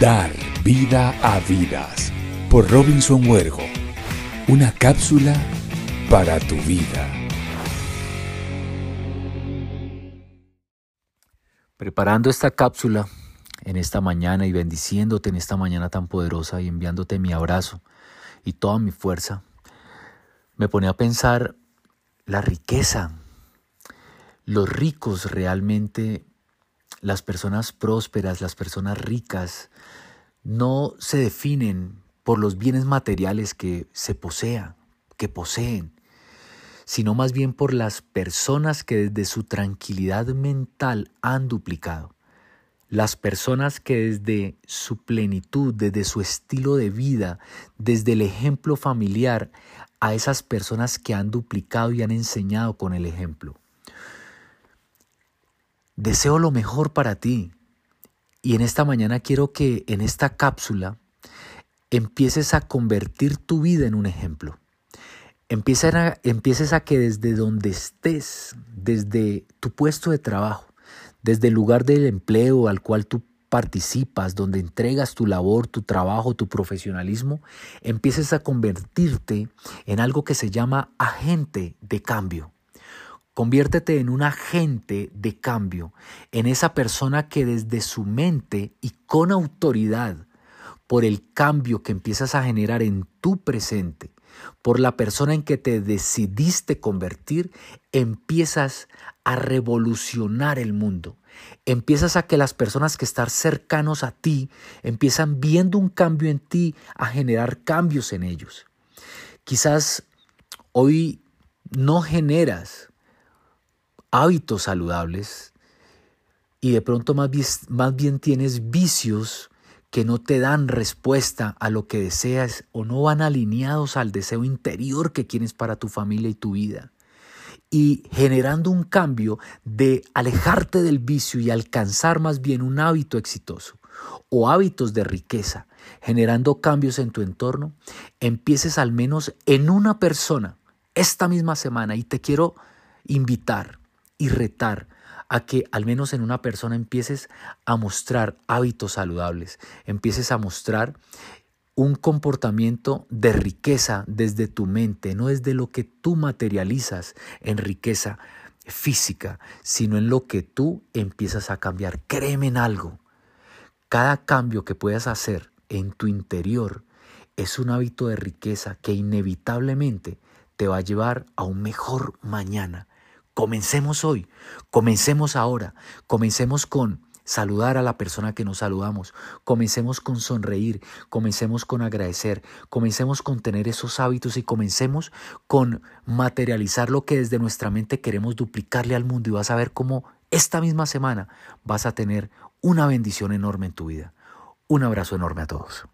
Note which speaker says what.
Speaker 1: Dar vida a vidas por Robinson Huergo. Una cápsula para tu vida.
Speaker 2: Preparando esta cápsula en esta mañana y bendiciéndote en esta mañana tan poderosa y enviándote mi abrazo y toda mi fuerza, me pone a pensar la riqueza. Los ricos realmente las personas prósperas, las personas ricas, no se definen por los bienes materiales que se posean, que poseen, sino más bien por las personas que desde su tranquilidad mental han duplicado. Las personas que desde su plenitud, desde su estilo de vida, desde el ejemplo familiar, a esas personas que han duplicado y han enseñado con el ejemplo. Deseo lo mejor para ti. Y en esta mañana quiero que en esta cápsula empieces a convertir tu vida en un ejemplo. Empieces a, empieces a que desde donde estés, desde tu puesto de trabajo, desde el lugar del empleo al cual tú participas, donde entregas tu labor, tu trabajo, tu profesionalismo, empieces a convertirte en algo que se llama agente de cambio. Conviértete en un agente de cambio, en esa persona que desde su mente y con autoridad, por el cambio que empiezas a generar en tu presente, por la persona en que te decidiste convertir, empiezas a revolucionar el mundo. Empiezas a que las personas que están cercanos a ti empiezan viendo un cambio en ti, a generar cambios en ellos. Quizás hoy no generas hábitos saludables y de pronto más más bien tienes vicios que no te dan respuesta a lo que deseas o no van alineados al deseo interior que tienes para tu familia y tu vida. Y generando un cambio de alejarte del vicio y alcanzar más bien un hábito exitoso o hábitos de riqueza, generando cambios en tu entorno, empieces al menos en una persona esta misma semana y te quiero invitar y retar a que al menos en una persona empieces a mostrar hábitos saludables, empieces a mostrar un comportamiento de riqueza desde tu mente, no desde lo que tú materializas en riqueza física, sino en lo que tú empiezas a cambiar. Créeme en algo. Cada cambio que puedas hacer en tu interior es un hábito de riqueza que inevitablemente te va a llevar a un mejor mañana. Comencemos hoy, comencemos ahora, comencemos con saludar a la persona que nos saludamos, comencemos con sonreír, comencemos con agradecer, comencemos con tener esos hábitos y comencemos con materializar lo que desde nuestra mente queremos duplicarle al mundo y vas a ver cómo esta misma semana vas a tener una bendición enorme en tu vida. Un abrazo enorme a todos.